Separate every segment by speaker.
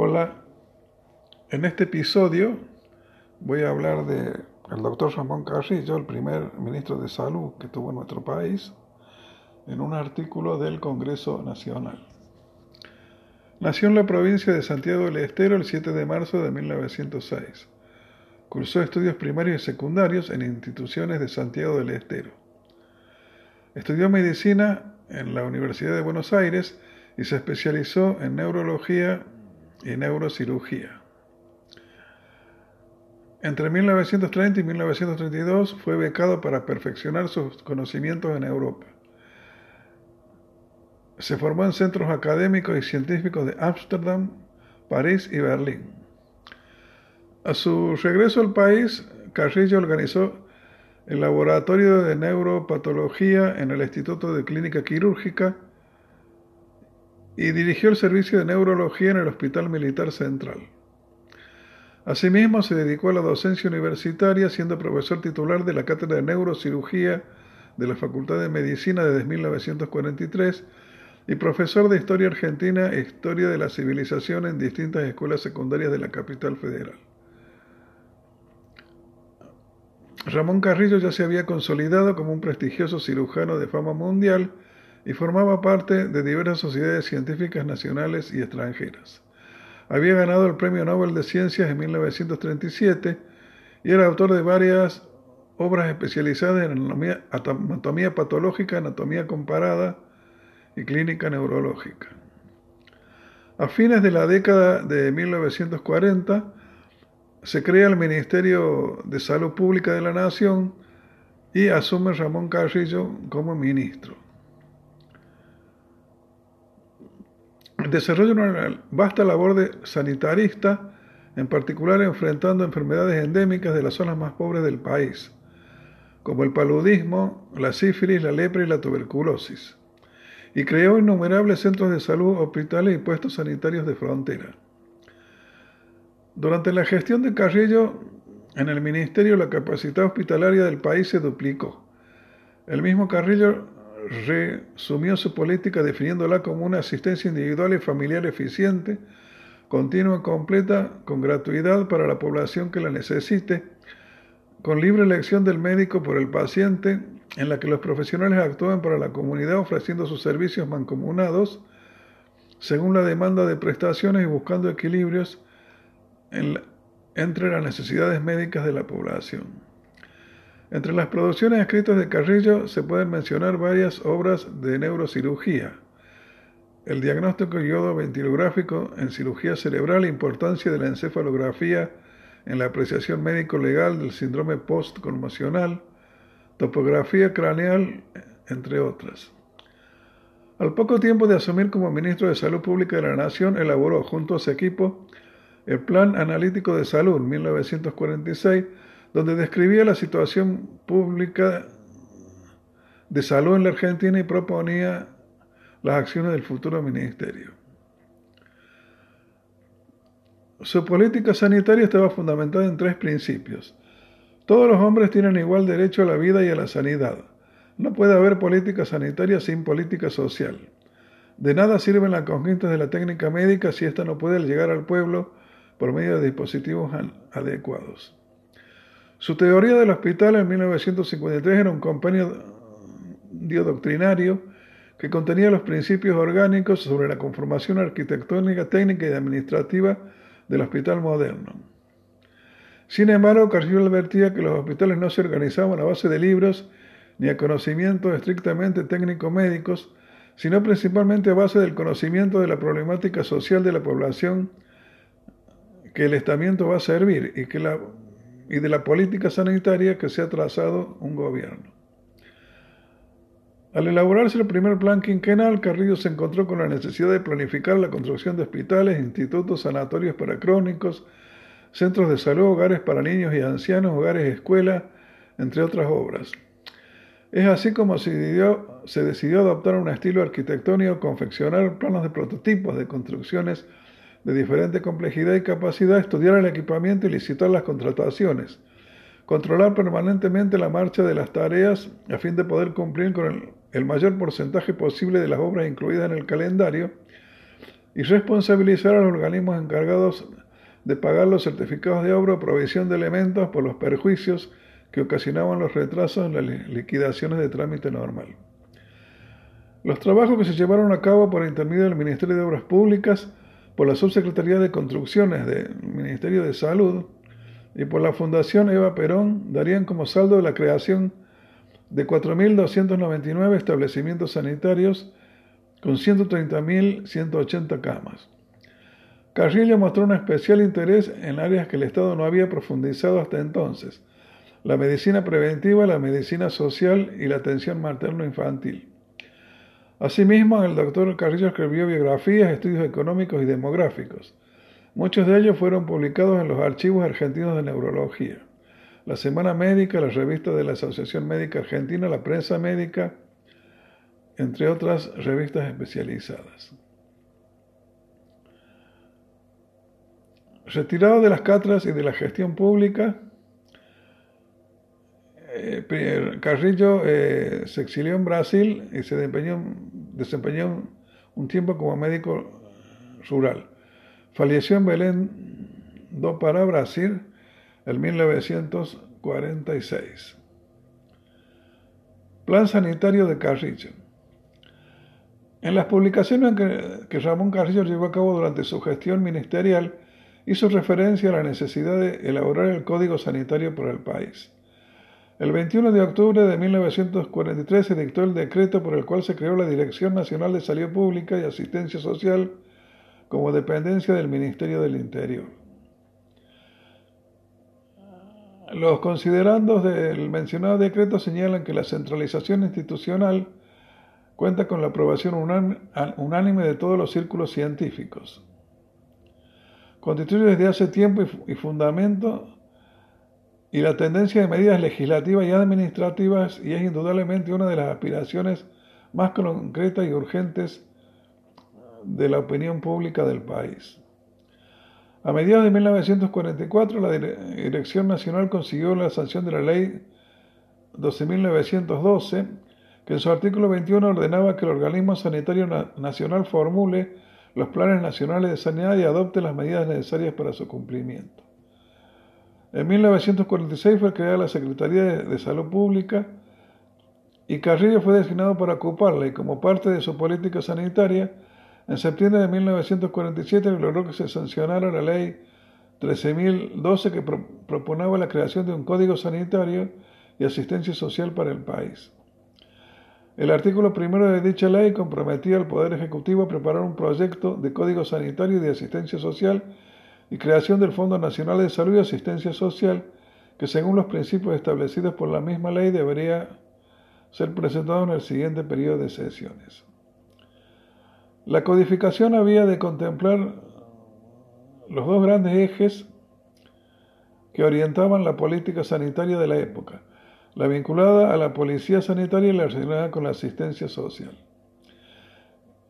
Speaker 1: Hola, en este episodio voy a hablar de el doctor Ramón Carrillo, el primer ministro de Salud que tuvo nuestro país, en un artículo del Congreso Nacional. Nació en la provincia de Santiago del Estero el 7 de marzo de 1906. Cursó estudios primarios y secundarios en instituciones de Santiago del Estero. Estudió medicina en la Universidad de Buenos Aires y se especializó en neurología y neurocirugía. Entre 1930 y 1932 fue becado para perfeccionar sus conocimientos en Europa. Se formó en centros académicos y científicos de Ámsterdam, París y Berlín. A su regreso al país, Carrillo organizó el Laboratorio de Neuropatología en el Instituto de Clínica Quirúrgica y dirigió el servicio de neurología en el Hospital Militar Central. Asimismo, se dedicó a la docencia universitaria, siendo profesor titular de la Cátedra de Neurocirugía de la Facultad de Medicina desde 1943 y profesor de Historia Argentina e Historia de la Civilización en distintas escuelas secundarias de la capital federal. Ramón Carrillo ya se había consolidado como un prestigioso cirujano de fama mundial y formaba parte de diversas sociedades científicas nacionales y extranjeras. Había ganado el Premio Nobel de Ciencias en 1937 y era autor de varias obras especializadas en anatomía, patológica, anatomía comparada y clínica neurológica. A fines de la década de 1940 se crea el Ministerio de Salud Pública de la Nación y asume Ramón Carrillo como ministro. Desarrolla una vasta labor de sanitarista, en particular enfrentando enfermedades endémicas de las zonas más pobres del país, como el paludismo, la sífilis, la lepra y la tuberculosis, y creó innumerables centros de salud, hospitales y puestos sanitarios de frontera. Durante la gestión de Carrillo, en el ministerio la capacidad hospitalaria del país se duplicó. El mismo Carrillo resumió su política definiéndola como una asistencia individual y familiar eficiente, continua y completa, con gratuidad para la población que la necesite, con libre elección del médico por el paciente, en la que los profesionales actúan para la comunidad ofreciendo sus servicios mancomunados según la demanda de prestaciones y buscando equilibrios entre las necesidades médicas de la población. Entre las producciones escritas de Carrillo se pueden mencionar varias obras de neurocirugía. El diagnóstico yodo ventilográfico en cirugía cerebral importancia de la encefalografía en la apreciación médico-legal del síndrome post-conmocional, topografía craneal, entre otras. Al poco tiempo de asumir como ministro de Salud Pública de la Nación, elaboró junto a su equipo el Plan Analítico de Salud 1946 donde describía la situación pública de salud en la Argentina y proponía las acciones del futuro ministerio. Su política sanitaria estaba fundamentada en tres principios. Todos los hombres tienen igual derecho a la vida y a la sanidad. No puede haber política sanitaria sin política social. De nada sirven las conquistas de la técnica médica si ésta no puede llegar al pueblo por medio de dispositivos adecuados. Su teoría del hospital en 1953 era un compendio doctrinario que contenía los principios orgánicos sobre la conformación arquitectónica, técnica y administrativa del hospital moderno. Sin embargo, Carrillo advertía que los hospitales no se organizaban a base de libros ni a conocimientos estrictamente técnico-médicos, sino principalmente a base del conocimiento de la problemática social de la población que el estamiento va a servir y que la y de la política sanitaria que se ha trazado un gobierno. Al elaborarse el primer plan quinquenal, Carrillo se encontró con la necesidad de planificar la construcción de hospitales, institutos, sanatorios para crónicos, centros de salud, hogares para niños y ancianos, hogares escuelas, entre otras obras. Es así como se decidió, se decidió adoptar un estilo arquitectónico, confeccionar planos de prototipos de construcciones de diferente complejidad y capacidad, estudiar el equipamiento y licitar las contrataciones, controlar permanentemente la marcha de las tareas a fin de poder cumplir con el, mayor porcentaje posible de las obras incluidas en el calendario, y responsabilizar a los organismos encargados de pagar los certificados de obra o provisión de elementos por los perjuicios que ocasionaban los retrasos en las liquidaciones de trámite normal. Los trabajos que se llevaron a cabo por intermedio del Ministerio de Obras Públicas, por la Subsecretaría de Construcciones del Ministerio de Salud y por la Fundación Eva Perón darían como saldo la creación de 4.299 establecimientos sanitarios con 130.180 camas. Carrillo mostró un especial interés en áreas que el Estado no había profundizado hasta entonces, la medicina preventiva, la medicina social y la atención materno-infantil. Asimismo, el doctor Carrillo escribió biografías, estudios económicos y demográficos. Muchos de ellos fueron publicados en los archivos argentinos de neurología. La Semana Médica, la revista de la Asociación Médica Argentina, la Prensa Médica, entre otras revistas especializadas. Retirado de las catras y de la gestión pública, eh, Carrillo eh, se exilió en Brasil y se desempeñó, un tiempo como médico rural. Falleció en Belén do Pará, Brasil, en 1946. Plan sanitario de Carrillo. En las publicaciones que, Ramón Carrillo llevó a cabo durante su gestión ministerial, hizo referencia a la necesidad de elaborar el Código Sanitario para el país. El 21 de octubre de 1943 se dictó el decreto por el cual se creó la Dirección Nacional de Salud Pública y Asistencia Social como dependencia del Ministerio del Interior. Los considerandos del mencionado decreto señalan que la centralización institucional cuenta con la aprobación unánime de todos los círculos científicos. Constituye desde hace tiempo y fundamento y la tendencia de medidas legislativas y administrativas y es indudablemente una de las aspiraciones más concretas y urgentes de la opinión pública del país. A mediados de 1944, la Dirección Nacional consiguió la sanción de la Ley 12.912, que en su artículo 21 ordenaba que el Organismo Sanitario Nacional formule los planes nacionales de sanidad y adopte las medidas necesarias para su cumplimiento. En 1946 fue creada la Secretaría de Salud Pública y Carrillo fue designado para ocuparla y como parte de su política sanitaria, en septiembre de 1947 logró que se sancionara la ley 13.012 que proponía la creación de un código sanitario y asistencia social para el país. El artículo primero de dicha ley comprometía al Poder Ejecutivo a preparar un proyecto de código sanitario y de asistencia social y creación del Fondo Nacional de Salud y Asistencia Social, que según los principios establecidos por la misma ley debería ser presentado en el siguiente periodo de sesiones. La codificación había de contemplar los dos grandes ejes que orientaban la política sanitaria de la época, la vinculada a la policía sanitaria y la relacionada con la asistencia social.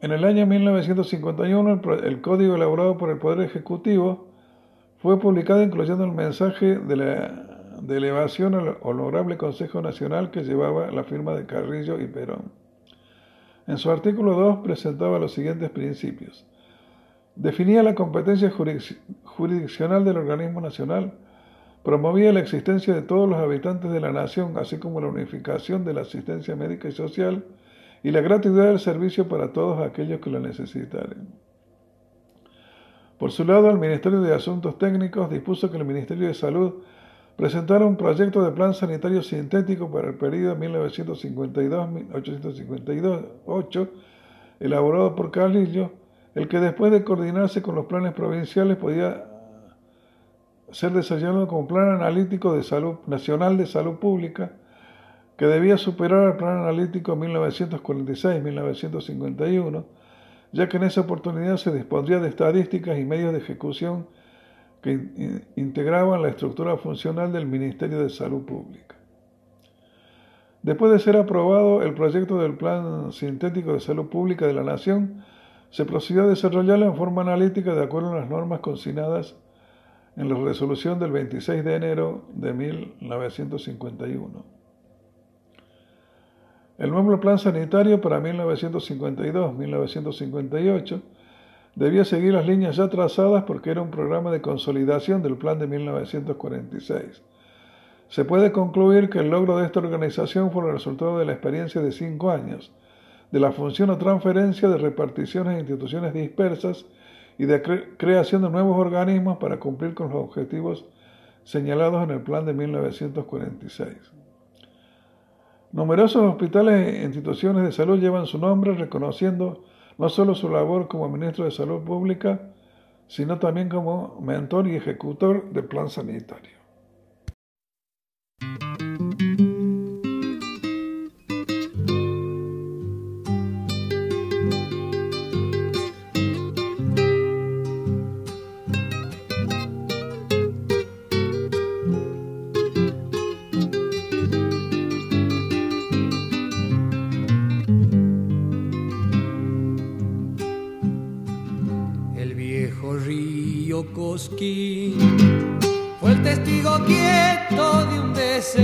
Speaker 1: En el año 1951, el código elaborado por el Poder Ejecutivo fue publicado incluyendo el mensaje de la elevación al honorable Consejo Nacional que llevaba la firma de Carrillo y Perón. En su artículo 2 presentaba los siguientes principios. Definía la competencia jurisdiccional del organismo nacional, promovía la existencia de todos los habitantes de la nación, así como la unificación de la asistencia médica y social y la gratuidad del servicio para todos aquellos que lo necesitaren. Por su lado, el Ministerio de Asuntos Técnicos dispuso que el Ministerio de Salud presentara un proyecto de plan sanitario sintético para el periodo 1952-1858, elaborado por Carlillo, el que después de coordinarse con los planes provinciales podía ser desarrollado como Plan Analítico de Salud Nacional de Salud Pública, que debía superar al Plan Analítico 1946-1951, ya que en esa oportunidad se dispondría de estadísticas y medios de ejecución que integraban la estructura funcional del Ministerio de Salud Pública. Después de ser aprobado el proyecto del Plan Sintético de Salud Pública de la Nación, se procedió a desarrollarlo en forma analítica de acuerdo a las normas consignadas en la resolución del 26 de enero de 1951. El nuevo plan sanitario para 1952-1958 debía seguir las líneas ya trazadas porque era un programa de consolidación del plan de 1946. Se puede concluir que el logro de esta organización fue el resultado de la experiencia de cinco años, de la función o transferencia de reparticiones e instituciones dispersas y de creación de nuevos organismos para cumplir con los objetivos señalados en el plan de 1946. Numerosos hospitales e instituciones de salud llevan su nombre reconociendo no solo su labor como ministro de Salud Pública, sino también como mentor y ejecutor del plan sanitario.
Speaker 2: Fue el testigo quieto de un desengaño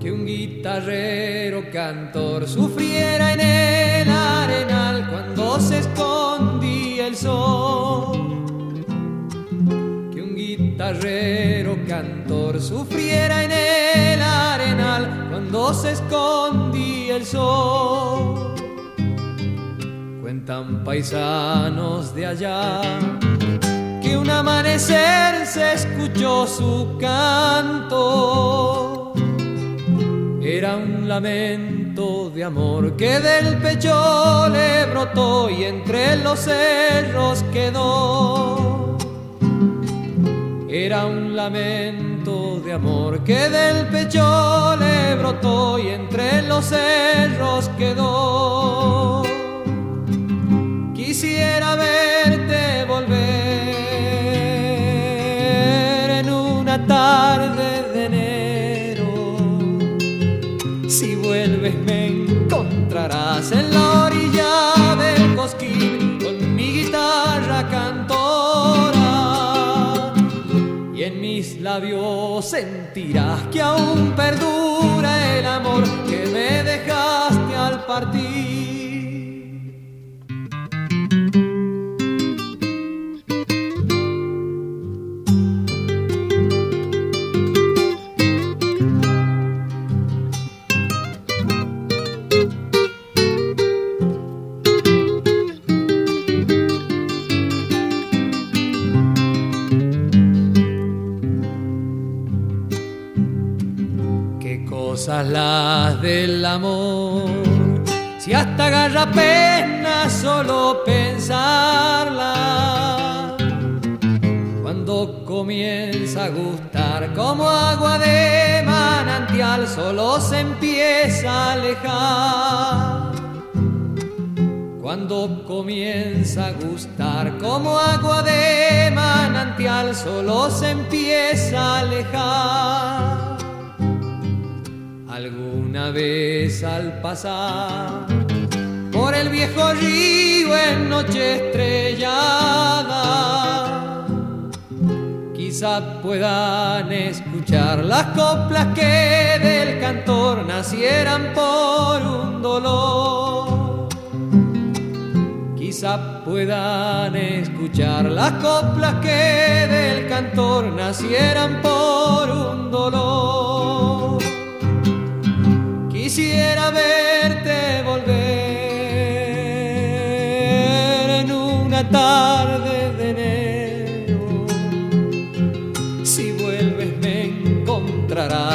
Speaker 2: que un guitarrero cantor sufriera en el arenal cuando se escondía el sol. Que un guitarrero cantor sufriera en el arenal cuando se escondía el sol paisanos de allá que un amanecer se escuchó su canto. Era un lamento de amor que del pecho le brotó y entre los cerros quedó. Era un lamento de amor que del pecho le brotó y entre los cerros quedó tarde de enero. Si vuelves me encontrarás en la orilla del cosquín con mi guitarra cantora. Y en mis labios sentirás que aún perdura el amor que me dejaste al partir. Cuando comienza a gustar como agua de manantial, solo se empieza a alejar. Cuando comienza a gustar como agua de manantial, solo se empieza a alejar. Alguna vez al pasar por el viejo río en noche estrellada, quizá puedan escuchar las coplas que del cantor nacieran por un dolor. Quizá puedan escuchar las coplas que del cantor nacieran por un dolor. Quisiera verte volver en una tarde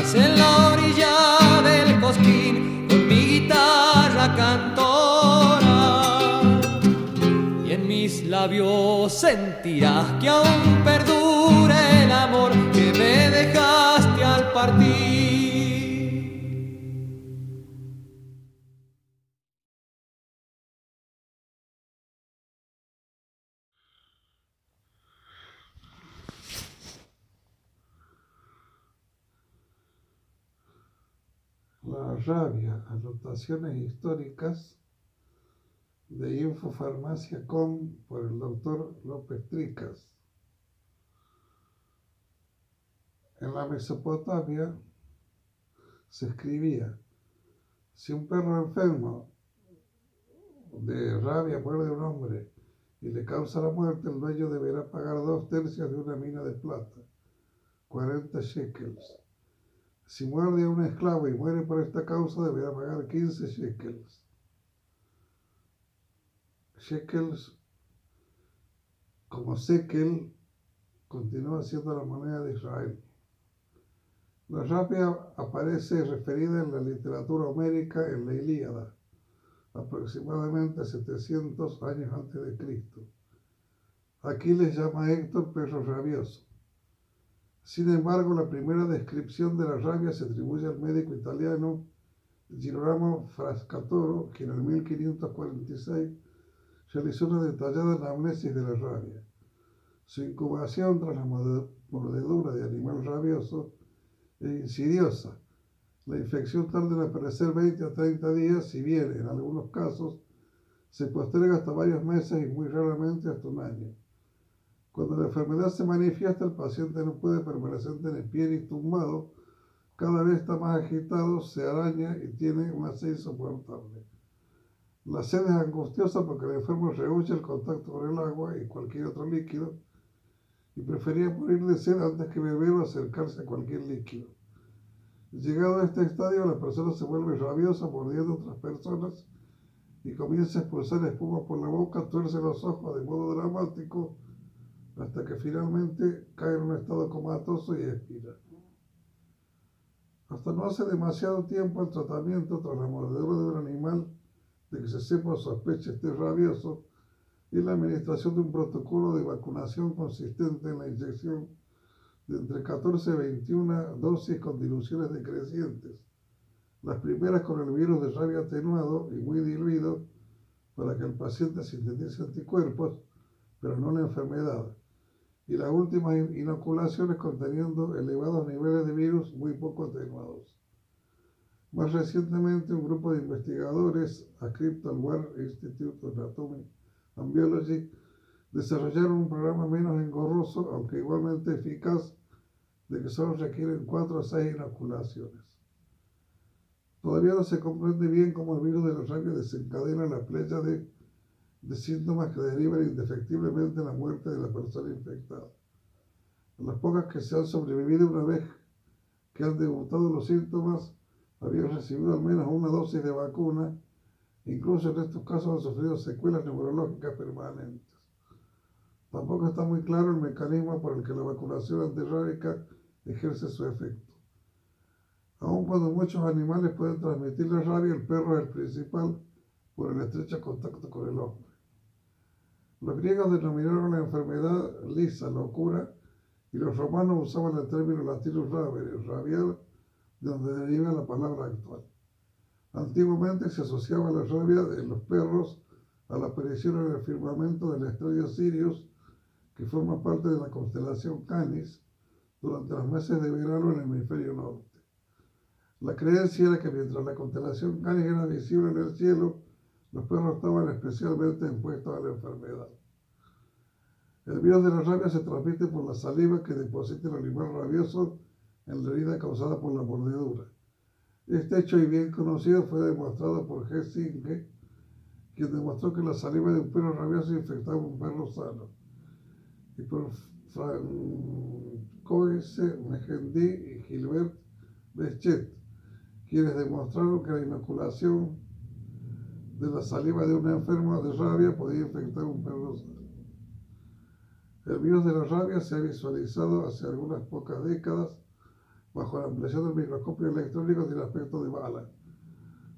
Speaker 2: en la orilla del cosquín con mi guitarra cantora. Y en mis labios sentirás que aún
Speaker 1: rabia, anotaciones históricas de Infofarmacia.com por el doctor López Tricas. En la Mesopotamia se escribía, si un perro enfermo
Speaker 3: de rabia muerde a un hombre y le causa la muerte, el dueño deberá pagar dos tercios de una mina de plata, 40 shekels. Si muerde a un esclavo y muere por esta causa, deberá pagar 15 shekels. Shekels, como shekel, continúa siendo la moneda de Israel. La rabia aparece referida en la literatura homérica en la Ilíada aproximadamente 700 años antes de Cristo. Aquí les llama Héctor perro rabioso. Sin embargo, la primera descripción de la rabia se atribuye al médico italiano Girolamo Frascatoro, que en el 1546 realizó una detallada anamnesis de la rabia. Su incubación tras la mordedura de animal rabioso es insidiosa la infección tarda en aparecer 20 a 30 días, si bien en algunos casos se posterga hasta varios meses y muy raramente hasta un año. Cuando la enfermedad se manifiesta, el paciente no puede permanecer en pie ni tumbado, cada vez está más agitado, se araña y tiene una sed insoportable. La sed es angustiosa porque el enfermo rehúye el contacto con el agua y cualquier otro líquido y prefería morir de sed antes que beber o acercarse a cualquier líquido. Llegado a este estadio, la persona se vuelve rabiosa mordiendo a otras personas y comienza a expulsar espuma por la boca, tuerce los ojos de modo dramático hasta que finalmente cae en un estado comatoso y expira. Hasta no hace demasiado tiempo el tratamiento tras la mordedura de un animal de que se sepa o sospeche esté rabioso y la administración de un protocolo de vacunación consistente en la inyección de entre 14 y 21 dosis con diluciones decrecientes. Las primeras con el virus de rabia atenuado y muy diluido para que el paciente sintetice anticuerpos, pero no la enfermedad. Y las últimas inoculaciones conteniendo elevados niveles de virus muy poco atenuados. Más recientemente, un grupo de investigadores adscrito al War Institute of Anatomy and Biology desarrollaron un programa menos engorroso, aunque igualmente eficaz, de que solo requieren 4 o 6 inoculaciones. Todavía no se comprende bien cómo el virus de la rabia desencadena la playa de, de síntomas que derivan indefectiblemente la muerte de la persona infectada. Las pocas que se han sobrevivido una vez que han debutado los síntomas habían recibido al menos una dosis de vacuna, incluso en estos casos han sufrido secuelas neurológicas permanentes. Tampoco está muy claro el mecanismo por el que la vacunación antirrábica ejerce su efecto. Aun cuando muchos animales pueden transmitir la rabia, el perro es el principal por el estrecho contacto con el hombre. Los griegos denominaron la enfermedad lisa, locura, y los romanos usaban el término latino rabere, rabiar, de donde deriva la palabra actual. Antiguamente se asociaba la rabia de los perros a la aparición en el firmamento de la estrella Sirius, que forma parte de la constelación Canis, durante los meses de verano en el hemisferio norte. La creencia era que mientras la constelación Canis era visible en el cielo, los perros estaban especialmente expuestos a la enfermedad. El virus de la rabia se transmite por la saliva que deposita el animal rabioso en la herida causada por la mordedura. Este hecho y bien conocido fue demostrado por G. Quien demostró que la saliva de un perro rabioso infectaba a un perro sano. Y por Coise, Megendí y Gilbert Bechet, quienes demostraron que la inoculación de la saliva de una enferma de rabia podía infectar un perro El virus de la rabia se ha visualizado hace algunas pocas décadas bajo la ampliación del microscopio electrónico del aspecto de bala.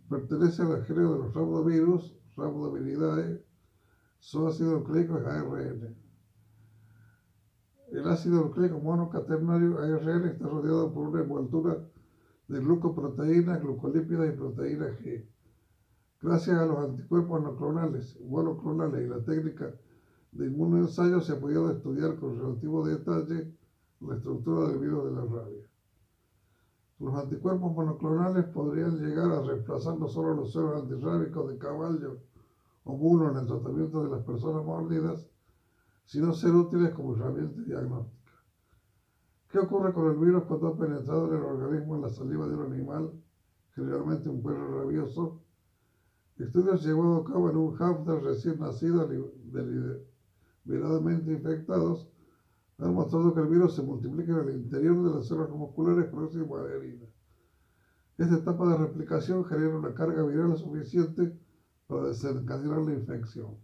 Speaker 3: Pertenece al género de los rhabdovirus, Rhabdoviridae, su ácido nucleico es ARN. El ácido nucleico monocaternario ARN está rodeado por una envoltura de glucoproteínas, glucolípidas y proteína G. Gracias a los anticuerpos monoclonales, monoclonales y la técnica de inmunoensayo se ha podido estudiar con relativo detalle la estructura del virus de la rabia. Los anticuerpos monoclonales podrían llegar a reemplazar no solo los ceros antirrábicos de caballo o mulo en el tratamiento de las personas mordidas, sino ser útiles como herramienta diagnóstica. ¿Qué ocurre con el virus cuando ha penetrado en el organismo en la saliva de un animal, generalmente un perro rabioso? Estudios llevados a cabo en un hámster recién nacido deliberadamente infectados han mostrado que el virus se multiplica en el interior de las células musculares próximas a la herida. Esta etapa de replicación genera una carga viral suficiente para desencadenar la infección.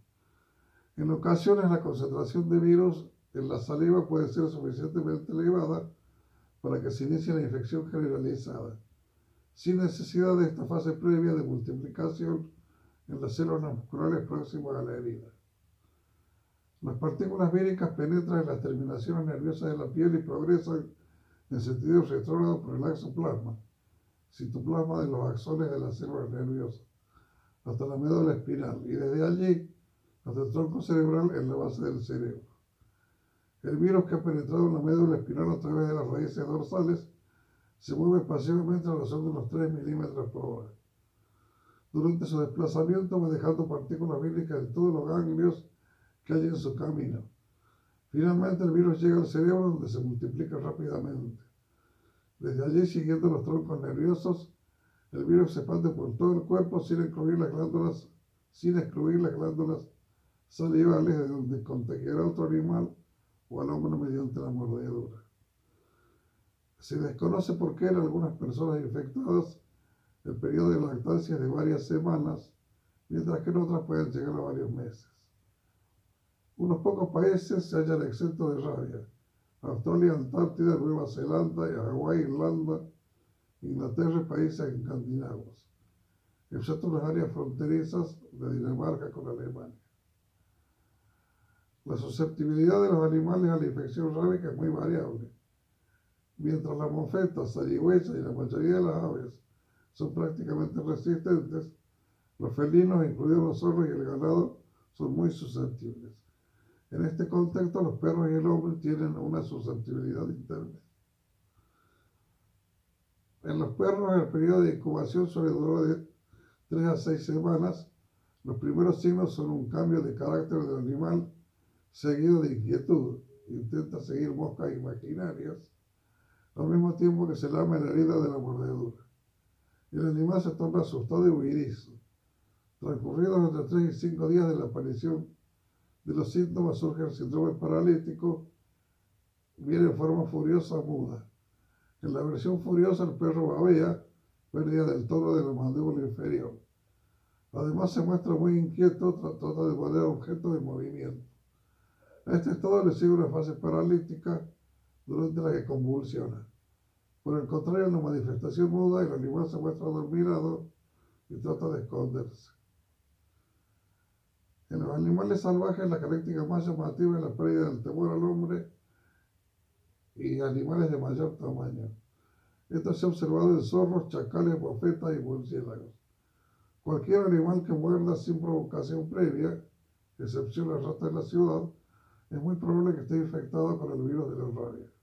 Speaker 3: En ocasiones la concentración de virus en la saliva puede ser suficientemente elevada para que se inicie la infección generalizada, sin necesidad de esta fase previa de multiplicación en las células musculares próximas a la herida. Las partículas víricas penetran en las terminaciones nerviosas de la piel y progresan en sentido retrógrado por el axoplasma, citoplasma de los axones de las células nerviosas, hasta la médula espinal y desde allí hasta el tronco cerebral en la base del cerebro. El virus que ha penetrado en la médula espinal a través de las raíces dorsales se mueve pasivamente a razón de unos 3 milímetros por hora. Durante su desplazamiento va dejando partículas víricas en todos los ganglios que hay en su camino. Finalmente el virus llega al cerebro donde se multiplica rápidamente. Desde allí, siguiendo los troncos nerviosos, el virus se expande por todo el cuerpo sin excluir las glándulas, sin excluir las glándulas salivales de donde contagiará a otro animal o al hombre mediante la mordedura. Se desconoce por qué en algunas personas infectadas el periodo de lactancia es de varias semanas, mientras que en otras pueden llegar a varios meses. Unos pocos países se hallan exentos de rabia. Australia, Antártida, Nueva Zelanda, Hawái, Irlanda, Inglaterra y países escandinavos, excepto las áreas fronterizas de Dinamarca con Alemania. La susceptibilidad de los animales a la infección rábica es muy variable. Mientras las mofetas, zarigüeyas y la mayoría de las aves son prácticamente resistentes, los felinos, incluidos los zorros y el ganado, son muy susceptibles. En este contexto, los perros y el hombre tienen una susceptibilidad interna. En los perros, el periodo de incubación suele durar de 3 a 6 semanas. Los primeros signos son un cambio de carácter del animal, seguido de inquietud. Intenta seguir moscas imaginarias, al mismo tiempo que se lame la herida de la mordedura. El animal se torna asustado y huidizo. Transcurridos entre 3 y 5 días de la aparición de los síntomas surge el síndrome paralítico, viene en forma furiosa muda. En la versión furiosa el perro babea, pérdida del tono de la mandíbula inferior. Además se muestra muy inquieto, trata de morder objetos de movimiento. A este estado le sigue una fase paralítica durante la que convulsiona. Por el contrario, la manifestación muda, el animal se muestra dormido y trata de esconderse. En los animales salvajes, la característica más llamativa es la pérdida del temor al hombre y animales de mayor tamaño. Esto se ha observado en zorros, chacales, bofetas y murciélagos. Cualquier animal que muerda sin provocación previa, excepción las ratas de la ciudad, es muy probable que esté infectado con el virus de la rabia.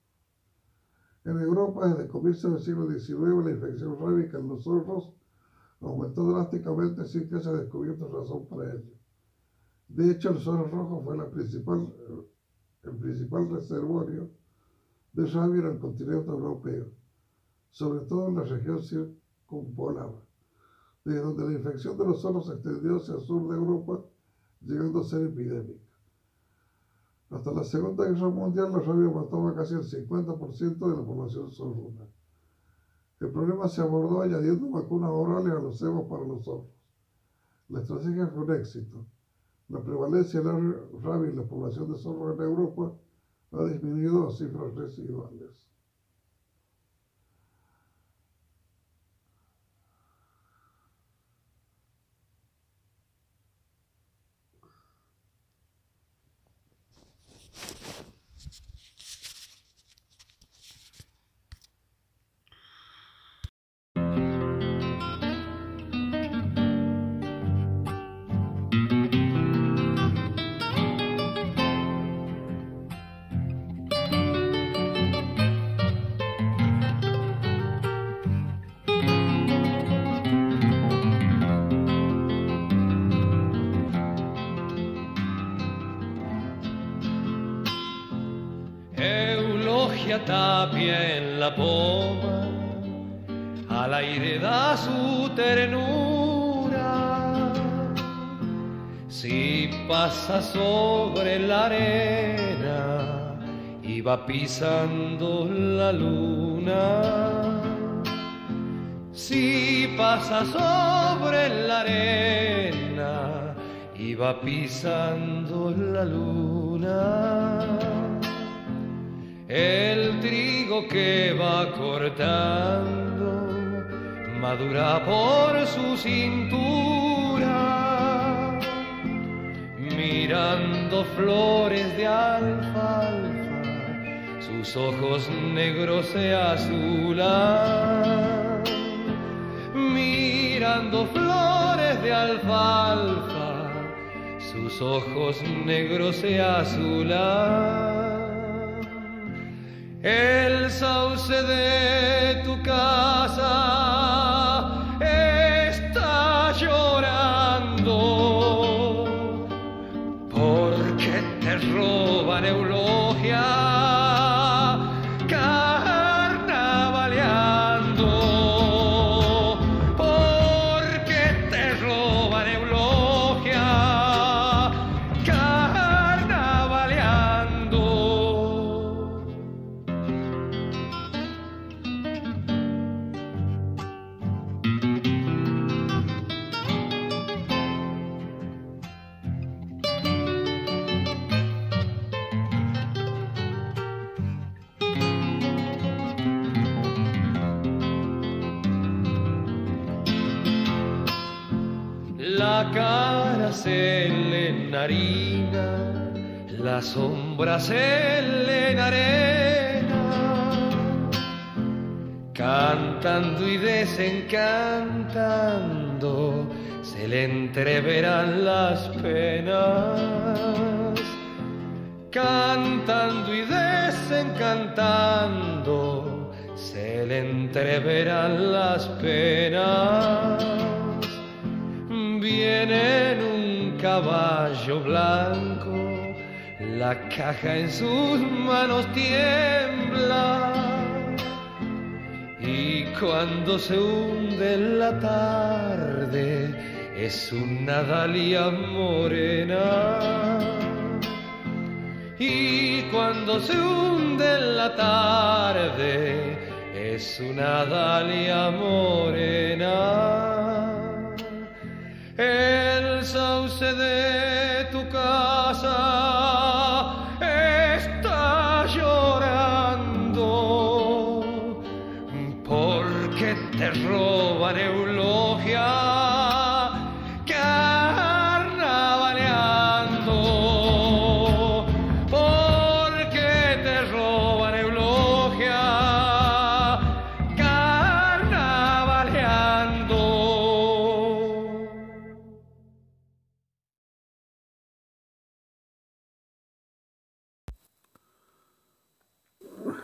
Speaker 3: En Europa, desde el comienzo del siglo XIX, la infección rábica en los zorros aumentó drásticamente sin que se haya descubierto razón para ello. De hecho, el zorro rojo fue el principal reservorio de rabia en el continente europeo, sobre todo en la región circumpolar, desde donde la infección de los zorros se extendió hacia el sur de Europa, llegando a ser epidémica. Hasta la Segunda Guerra Mundial, la rabia mataba casi el 50% de la población zorruna. El problema se abordó añadiendo vacunas orales a los cebos para los zorros. La estrategia fue un éxito la prevalencia de la rabia en la población de zorros en Europa ha disminuido a cifras residuales.
Speaker 2: Su ternura. Si pasa sobre la arena y va pisando la luna. Si pasa sobre la arena y va pisando la luna. El trigo que va cortando madura por su cintura, mirando flores de alfalfa, sus ojos negros se azulan, mirando flores de alfalfa, sus ojos negros se azulan. El sauce de tu casa la sombra se le enarena, cantando y desencantando, se le entreverán las penas, cantando y desencantando, se le entreverán las penas. Viene en un caballo blanco, la caja en sus manos tiembla. Y cuando se hunde la tarde, es una dalia morena. Y cuando se hunde la tarde, es una dalia morena. El sauce de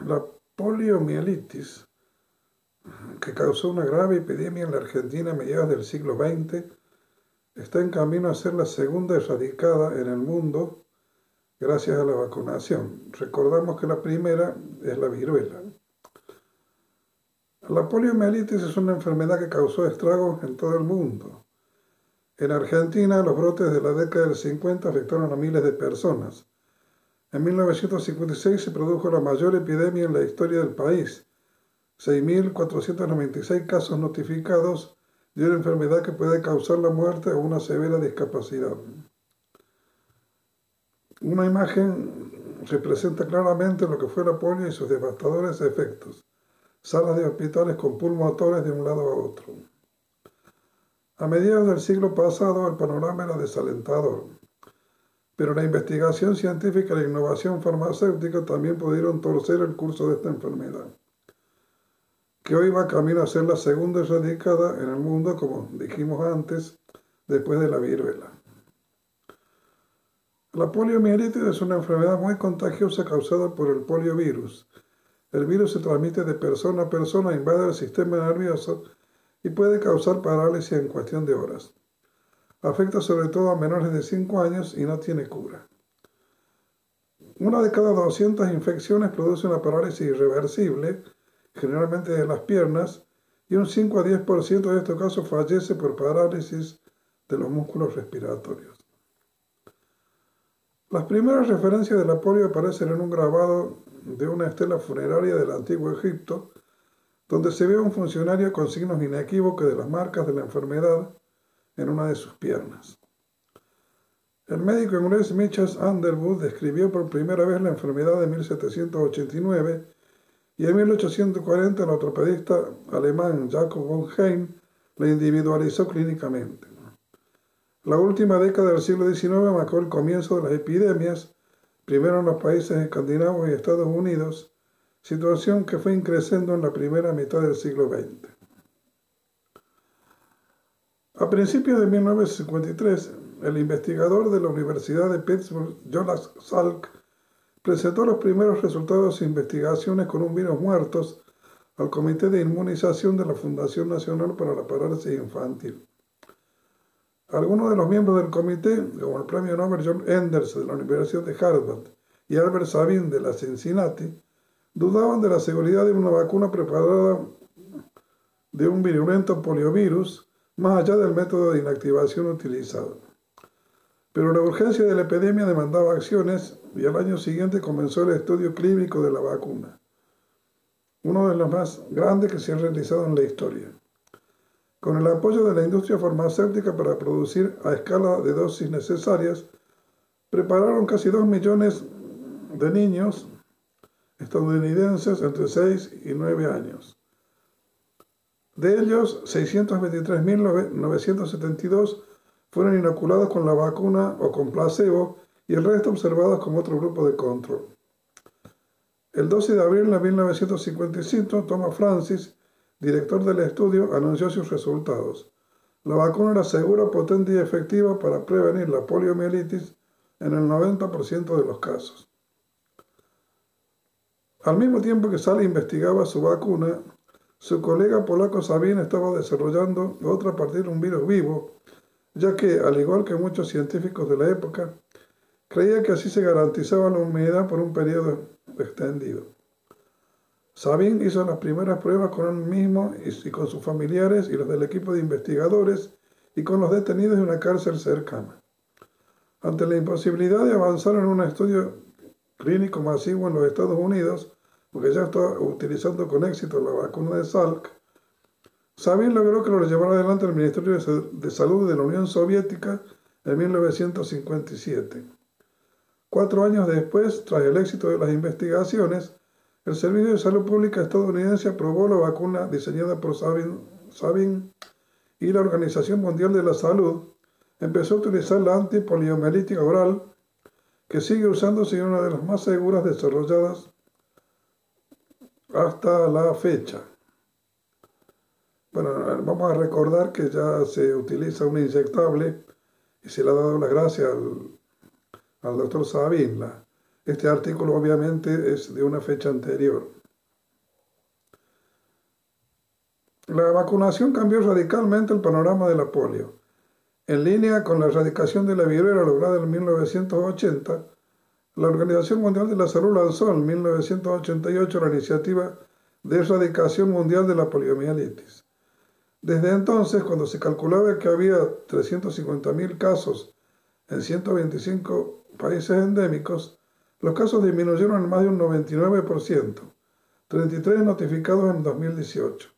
Speaker 1: La poliomielitis, que causó una grave epidemia en la Argentina a mediados del siglo XX, está en camino a ser la segunda erradicada en el mundo gracias a la vacunación. Recordamos que la primera es la viruela. La poliomielitis es una enfermedad que causó estragos en todo el mundo. En Argentina, los brotes de la década del 50 afectaron a miles de personas. En 1956 se produjo la mayor epidemia en la historia del país, 6.496 casos notificados de una enfermedad que puede causar la muerte o una severa discapacidad. Una imagen representa claramente lo que fue la polio y sus devastadores efectos. Salas de hospitales con pulmotores de un lado a otro. A mediados del siglo pasado el panorama era desalentador, pero la investigación científica y la innovación farmacéutica también pudieron torcer el curso de esta enfermedad, que hoy va camino a ser la segunda erradicada en el mundo, como dijimos antes, después de la viruela. La poliomielitis es una enfermedad muy contagiosa causada por el poliovirus. El virus se transmite de persona a persona, invade el sistema nervioso y puede causar parálisis en cuestión de horas. Afecta sobre todo a menores de 5 años y no tiene cura. Una de cada 200 infecciones produce una parálisis irreversible, generalmente de las piernas, y un 5 a 10% de estos casos fallece por parálisis de los músculos respiratorios. Las primeras referencias de la polio aparecen en un grabado de una estela funeraria del antiguo Egipto, donde se ve a un funcionario con signos inequívocos de las marcas de la enfermedad en una de sus piernas. El médico inglés Mitchell Underwood describió por primera vez la enfermedad en 1789 y en 1840 el ortopedista alemán Jacob von Heim la individualizó clínicamente. La última década del siglo XIX marcó el comienzo de las epidemias, primero en los países escandinavos y Estados Unidos, situación que fue increciendo en la primera mitad del siglo XX. A principios de 1953, el investigador de la Universidad de Pittsburgh, Jonas Salk, presentó los primeros resultados de investigaciones con un virus muertos al Comité de Inmunización de la Fundación Nacional para la Parálisis Infantil. Algunos de los miembros del comité, como el premio Nobel John Enders de la Universidad de Harvard y Albert Sabin de la Cincinnati, dudaban de la seguridad de una vacuna preparada de un virulento poliovirus más allá del método de inactivación utilizado. Pero la urgencia de la epidemia demandaba acciones y al año siguiente comenzó el estudio clínico de la vacuna, uno de los más grandes que se han realizado en la historia con el apoyo de la industria farmacéutica para producir a escala de dosis necesarias, prepararon casi 2 millones de niños estadounidenses entre 6 y 9 años. De ellos, 623.972 fueron inoculados con la vacuna o con placebo y el resto observados como otro grupo de control. El 12 de abril de 1955, Thomas Francis director del estudio, anunció sus resultados. La vacuna era segura, potente y efectiva para prevenir la poliomielitis en el 90% de los casos. Al mismo tiempo que Sally investigaba su vacuna, su colega polaco Sabin estaba desarrollando otra a partir de un virus vivo, ya que, al igual que muchos científicos de la época, creía que así se garantizaba la humedad por un periodo extendido. Sabin hizo las primeras pruebas con él mismo y con sus familiares y los del equipo de investigadores y con los detenidos de una cárcel cercana. Ante la imposibilidad de avanzar en un estudio clínico masivo en los Estados Unidos, porque ya estaba utilizando con éxito la vacuna de Salk, Sabin logró que lo llevara adelante el Ministerio de Salud de la Unión Soviética en 1957. Cuatro años después, tras el éxito de las investigaciones, el Servicio de Salud Pública estadounidense aprobó la vacuna diseñada por Sabin, y la Organización Mundial de la Salud empezó a utilizar la antipoliomielítica oral, que sigue usándose y una de las más seguras desarrolladas hasta la fecha. Bueno, vamos a recordar que ya se utiliza una inyectable y se le ha dado las gracias al, al doctor Sabin, este artículo obviamente es de una fecha anterior. La vacunación cambió radicalmente el panorama de la polio. En línea con la erradicación de la viruela lograda en 1980, la Organización Mundial de la Salud lanzó en 1988 la iniciativa de erradicación mundial de la poliomielitis. Desde entonces, cuando se calculaba que había 350.000 casos en 125 países endémicos, los casos disminuyeron en más de un 99%, 33 notificados en 2018.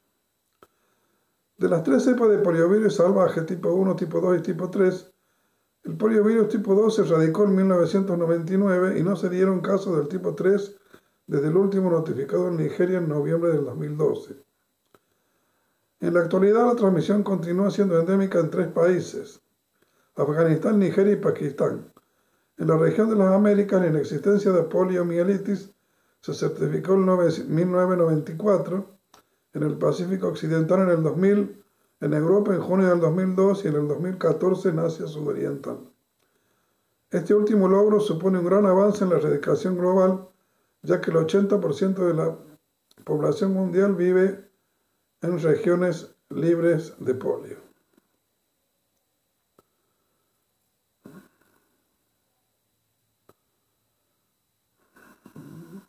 Speaker 1: De las tres cepas de poliovirus salvaje tipo 1, tipo 2 y tipo 3, el poliovirus tipo 2 se erradicó en 1999 y no se dieron casos del tipo 3 desde el último notificado en Nigeria en noviembre del 2012. En la actualidad la transmisión continúa siendo endémica en tres países, Afganistán, Nigeria y Pakistán. En la región de las Américas, la inexistencia de poliomielitis se certificó en 1994, en el Pacífico Occidental en el 2000, en Europa en junio del 2002 y en el 2014 en Asia Sudoriental. Este último logro supone un gran avance en la erradicación global, ya que el 80% de la población mundial vive en regiones libres de polio.